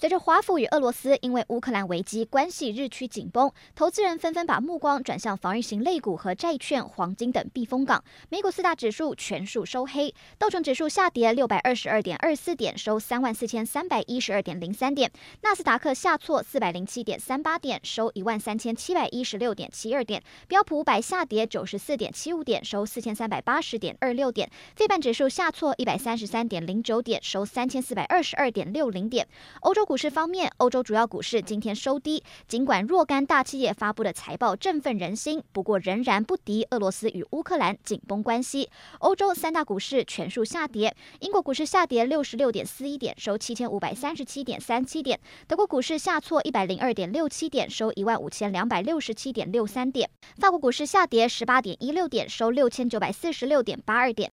随着华府与俄罗斯因为乌克兰危机关系日趋紧绷，投资人纷纷把目光转向防御型类股和债券、黄金等避风港。美股四大指数全数收黑，道琼指数下跌六百二十二点二四点，收三万四千三百一十二点零三点；纳斯达克下挫四百零七点三八点，收一万三千七百一十六点七二点；标普五百下跌九十四点七五点，收四千三百八十点二六点；费半指数下挫一百三十三点零九点，收三千四百二十二点六零点。欧洲股市方面，欧洲主要股市今天收低。尽管若干大企业发布的财报振奋人心，不过仍然不敌俄罗斯与乌克兰紧绷关系。欧洲三大股市全数下跌。英国股市下跌六十六点四一点，收七千五百三十七点三七点。德国股市下挫一百零二点六七点，收一万五千两百六十七点六三点。法国股市下跌十八点一六点，收六千九百四十六点八二点。